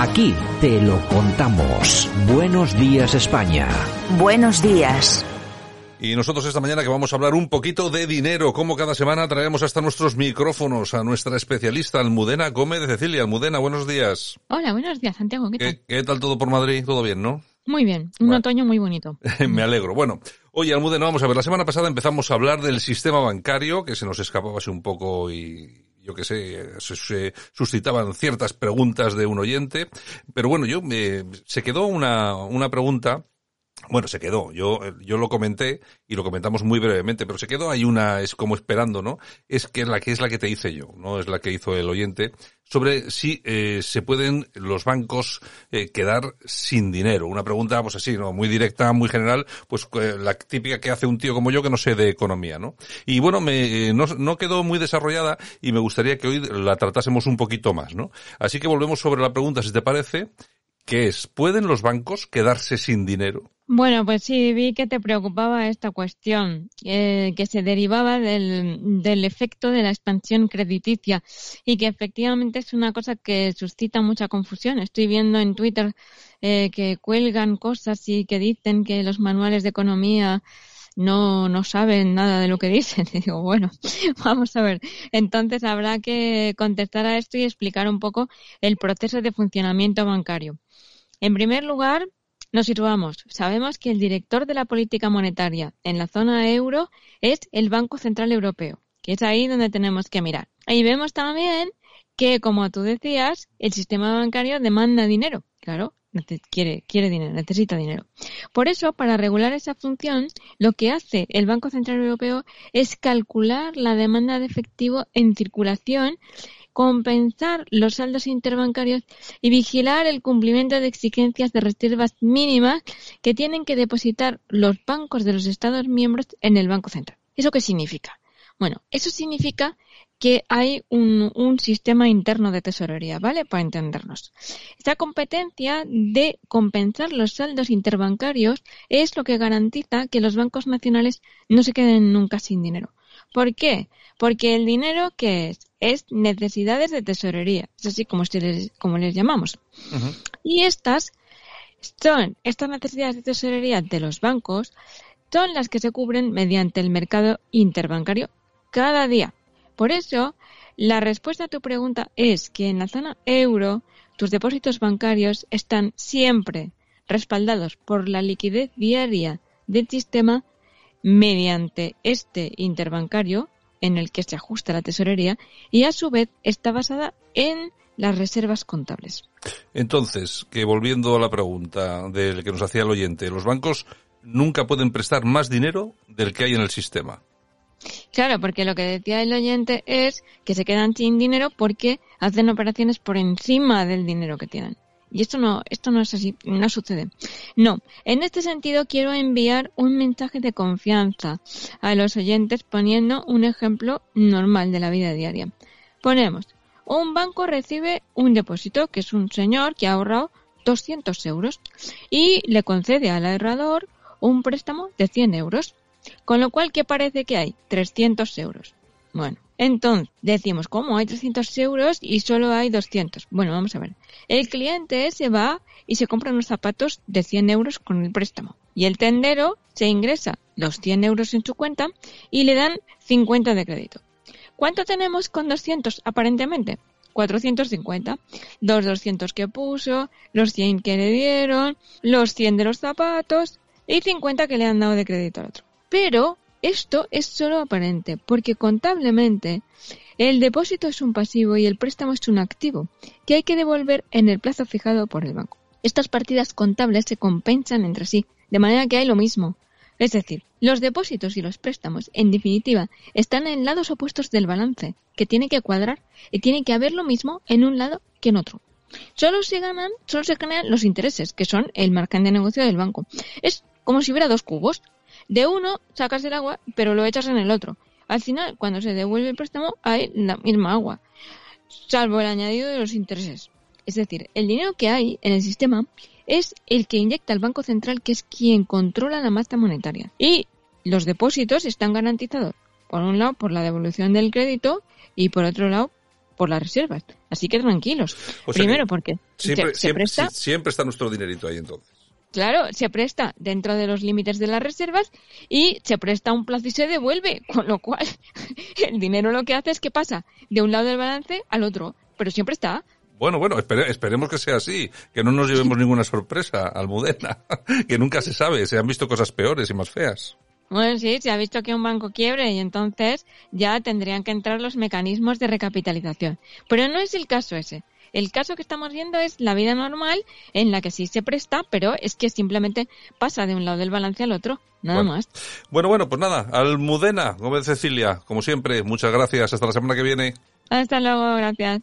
Aquí te lo contamos. Buenos días España. Buenos días. Y nosotros esta mañana que vamos a hablar un poquito de dinero, como cada semana traemos hasta nuestros micrófonos a nuestra especialista Almudena Gómez de Cecilia. Almudena, buenos días. Hola, buenos días, Santiago. ¿Qué tal? ¿Qué, tal todo por Madrid? ¿Todo bien, no? Muy bien, un otoño muy bonito. Me alegro. Bueno, oye, Almudena, vamos a ver, la semana pasada empezamos a hablar del sistema bancario, que se nos escapaba así un poco y yo que sé, se, suscitaban ciertas preguntas de un oyente, pero bueno, yo me, se quedó una, una pregunta bueno, se quedó. Yo, yo lo comenté y lo comentamos muy brevemente, pero se quedó ahí una, es como esperando, ¿no? Es que la que es la que te hice yo, no es la que hizo el oyente, sobre si eh, se pueden los bancos eh, quedar sin dinero. Una pregunta, pues así, ¿no? Muy directa, muy general, pues eh, la típica que hace un tío como yo que no sé de economía, ¿no? Y bueno, me, eh, no, no quedó muy desarrollada y me gustaría que hoy la tratásemos un poquito más, ¿no? Así que volvemos sobre la pregunta, si te parece, que es, ¿pueden los bancos quedarse sin dinero? Bueno, pues sí, vi que te preocupaba esta cuestión, eh, que se derivaba del, del, efecto de la expansión crediticia y que efectivamente es una cosa que suscita mucha confusión. Estoy viendo en Twitter eh, que cuelgan cosas y que dicen que los manuales de economía no, no saben nada de lo que dicen. Y digo, bueno, vamos a ver. Entonces habrá que contestar a esto y explicar un poco el proceso de funcionamiento bancario. En primer lugar, nos situamos. Sabemos que el director de la política monetaria en la zona euro es el Banco Central Europeo, que es ahí donde tenemos que mirar. Ahí vemos también que, como tú decías, el sistema bancario demanda dinero. Claro, quiere, quiere dinero, necesita dinero. Por eso, para regular esa función, lo que hace el Banco Central Europeo es calcular la demanda de efectivo en circulación compensar los saldos interbancarios y vigilar el cumplimiento de exigencias de reservas mínimas que tienen que depositar los bancos de los Estados miembros en el Banco Central. ¿Eso qué significa? Bueno, eso significa que hay un, sistema interno de tesorería, ¿vale? Para entendernos. Esta competencia de compensar los saldos interbancarios es lo que garantiza que los bancos nacionales no se queden nunca sin dinero. ¿Por qué? Porque el dinero que es es necesidades de tesorería, es así como, les, como les llamamos. Y estas son, estas necesidades de tesorería de los bancos son las que se cubren mediante el mercado interbancario cada día. Por eso, la respuesta a tu pregunta es que en la zona euro tus depósitos bancarios están siempre respaldados por la liquidez diaria del sistema mediante este interbancario en el que se ajusta la tesorería y a su vez está basada en las reservas contables. Entonces, que volviendo a la pregunta del que nos hacía el oyente, los bancos nunca pueden prestar más dinero del que hay en el sistema. Claro, porque lo que decía el oyente es que se quedan sin dinero porque hacen operaciones por encima del dinero que tienen. Y esto no, esto no es así, no sucede. No, en este sentido quiero enviar un mensaje de confianza a los oyentes poniendo un ejemplo normal de la vida diaria. Ponemos, un banco recibe un depósito, que es un señor que ha ahorrado 200 euros, y le concede al ahorrador un préstamo de 100 euros. Con lo cual, ¿qué parece que hay? 300 euros. Bueno, entonces, decimos, ¿cómo? Hay 300 euros y solo hay 200. Bueno, vamos a ver. El cliente se va y se compra unos zapatos de 100 euros con el préstamo. Y el tendero se ingresa los 100 euros en su cuenta y le dan 50 de crédito. ¿Cuánto tenemos con 200 aparentemente? 450. Los 200 que puso, los 100 que le dieron, los 100 de los zapatos y 50 que le han dado de crédito al otro. Pero esto es solo aparente, porque contablemente el depósito es un pasivo y el préstamo es un activo, que hay que devolver en el plazo fijado por el banco. Estas partidas contables se compensan entre sí, de manera que hay lo mismo. Es decir, los depósitos y los préstamos, en definitiva, están en lados opuestos del balance, que tiene que cuadrar y tiene que haber lo mismo en un lado que en otro. Solo se ganan, solo se ganan los intereses, que son el margen de negocio del banco. Es como si hubiera dos cubos. De uno sacas el agua, pero lo echas en el otro. Al final, cuando se devuelve el préstamo, hay la misma agua, salvo el añadido de los intereses. Es decir, el dinero que hay en el sistema es el que inyecta el Banco Central, que es quien controla la masa monetaria. Y los depósitos están garantizados, por un lado, por la devolución del crédito y por otro lado, por las reservas. Así que tranquilos. Primero, porque siempre, siempre está nuestro dinerito ahí entonces. Claro, se presta dentro de los límites de las reservas y se presta un plazo y se devuelve, con lo cual el dinero lo que hace es que pasa de un lado del balance al otro, pero siempre está. Bueno, bueno, esperemos que sea así, que no nos llevemos ninguna sorpresa, Almudena, que nunca se sabe, se han visto cosas peores y más feas. Bueno, sí, se ha visto que un banco quiebre y entonces ya tendrían que entrar los mecanismos de recapitalización. Pero no es el caso ese. El caso que estamos viendo es la vida normal en la que sí se presta, pero es que simplemente pasa de un lado del balance al otro. Nada más. Bueno, bueno, pues nada. Almudena Gómez Cecilia, como siempre, muchas gracias. Hasta la semana que viene. Hasta luego, gracias.